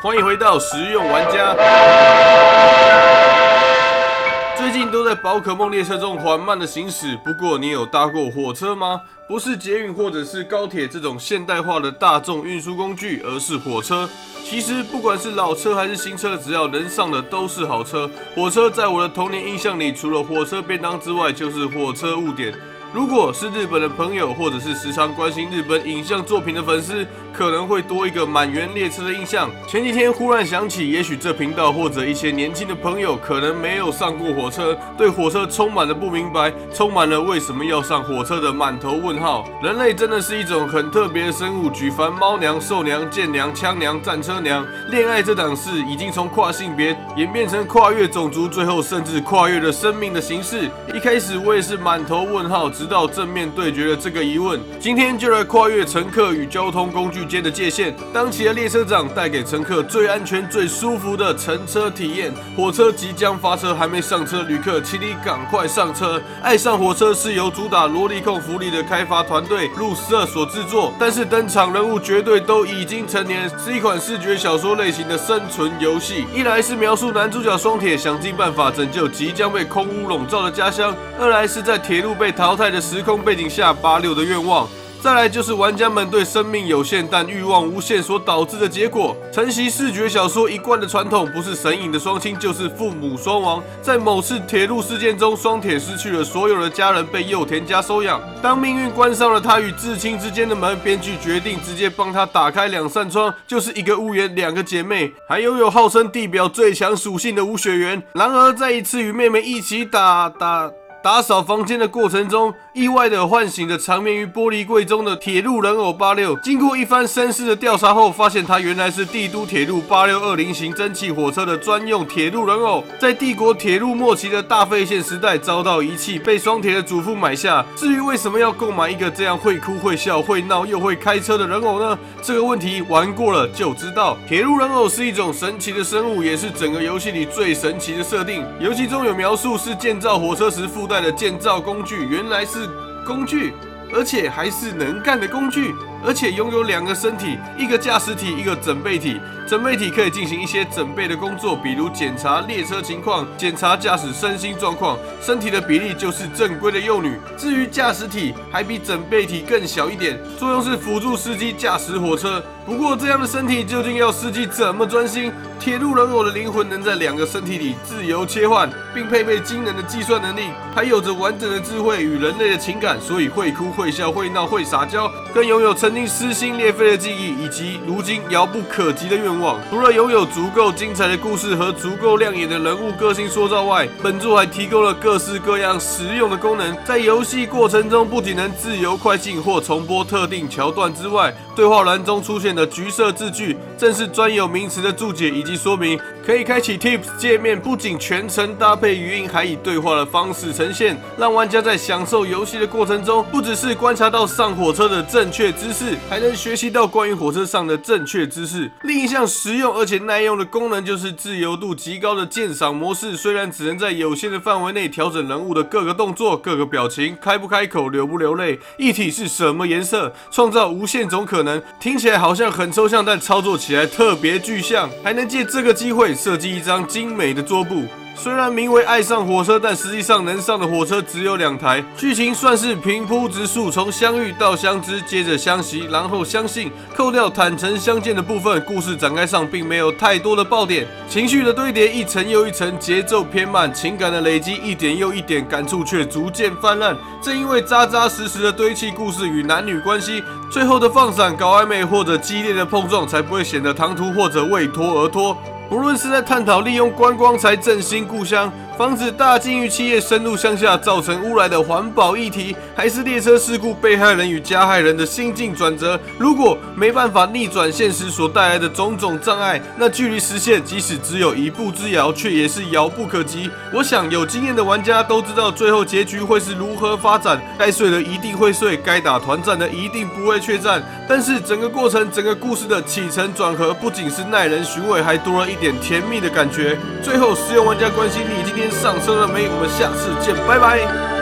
欢迎回到实用玩家。最近都在宝可梦列车中缓慢的行驶，不过你有搭过火车吗？不是捷运或者是高铁这种现代化的大众运输工具，而是火车。其实不管是老车还是新车，只要能上的都是好车。火车在我的童年印象里，除了火车便当之外，就是火车误点。如果是日本的朋友，或者是时常关心日本影像作品的粉丝，可能会多一个满员列车的印象。前几天忽然想起，也许这频道或者一些年轻的朋友可能没有上过火车，对火车充满了不明白，充满了为什么要上火车的满头问号。人类真的是一种很特别的生物，举凡猫娘、兽娘、剑娘、枪娘、战车娘，恋爱这档事已经从跨性别演变成跨越种族，最后甚至跨越了生命的形式。一开始我也是满头问号。直到正面对决了这个疑问，今天就来跨越乘客与交通工具间的界限，当起了列车长，带给乘客最安全、最舒服的乘车体验。火车即将发车，还没上车，旅客请你赶快上车。爱上火车是由主打萝莉控福利的开发团队路十二所制作，但是登场人物绝对都已经成年，是一款视觉小说类型的生存游戏。一来是描述男主角双铁想尽办法拯救即将被空屋笼罩的家乡，二来是在铁路被淘汰。的时空背景下，八六的愿望。再来就是玩家们对生命有限但欲望无限所导致的结果。承袭视觉小说一贯的传统，不是神隐的双亲，就是父母双亡。在某次铁路事件中，双铁失去了所有的家人，被幼田家收养。当命运关上了他与至亲之间的门，编剧决定直接帮他打开两扇窗，就是一个屋檐，两个姐妹，还拥有号称地表最强属性的吴雪原。然而，在一次与妹妹一起打打。打扫房间的过程中，意外的唤醒了长眠于玻璃柜中的铁路人偶八六。经过一番深思的调查后，发现他原来是帝都铁路八六二零型蒸汽火车的专用铁路人偶。在帝国铁路末期的大废线时代遭到遗弃，被双铁的祖父买下。至于为什么要购买一个这样会哭会笑会闹又会开车的人偶呢？这个问题玩过了就知道。铁路人偶是一种神奇的生物，也是整个游戏里最神奇的设定。游戏中有描述是建造火车时附带的建造工具，原来是工具，而且还是能干的工具，而且拥有两个身体，一个驾驶体，一个整备体。整备体可以进行一些整备的工作，比如检查列车情况、检查驾驶身心状况。身体的比例就是正规的幼女。至于驾驶体，还比整备体更小一点，作用是辅助司机驾驶火车。不过这样的身体究竟要司机怎么专心？铁路人偶的灵魂能在两个身体里自由切换，并配备惊人的计算能力，还有着完整的智慧与人类的情感，所以会哭会笑会闹会撒娇，更拥有曾经撕心裂肺的记忆，以及如今遥不可及的愿望。除了拥有足够精彩的故事和足够亮眼的人物个性塑造外，本作还提供了各式各样实用的功能。在游戏过程中，不仅能自由快进或重播特定桥段之外，对话栏中出现的橘色字句，正是专有名词的注解以及说明。可以开启 Tips 界面，不仅全程搭配语音，还以对话的方式呈现，让玩家在享受游戏的过程中，不只是观察到上火车的正确姿势，还能学习到关于火车上的正确姿势。另一项实用而且耐用的功能就是自由度极高的鉴赏模式。虽然只能在有限的范围内调整人物的各个动作、各个表情、开不开口、流不流泪、一体是什么颜色，创造无限种可能。听起来好像很抽象，但操作起来特别具象。还能借这个机会。设计一张精美的桌布。虽然名为爱上火车，但实际上能上的火车只有两台。剧情算是平铺直述，从相遇到相知，接着相惜，然后相信。扣掉坦诚相见的部分，故事展开上并没有太多的爆点。情绪的堆叠一层又一层，节奏偏慢，情感的累积一点又一点，感触却逐渐泛滥。正因为扎扎实实的堆砌故事与男女关系，最后的放闪、搞暧昧或者激烈的碰撞，才不会显得唐突或者为拖而拖。不论是在探讨利用观光才振兴故乡。防止大金鱼企业深入乡下造成污染的环保议题，还是列车事故被害人与加害人的心境转折？如果没办法逆转现实所带来的种种障碍，那距离实现即使只有一步之遥，却也是遥不可及。我想有经验的玩家都知道最后结局会是如何发展，该睡的一定会睡，该打团战的一定不会缺战。但是整个过程、整个故事的起承转合，不仅是耐人寻味，还多了一点甜蜜的感觉。最后，实用玩家关心你今天。上车了没？我们下次见，拜拜。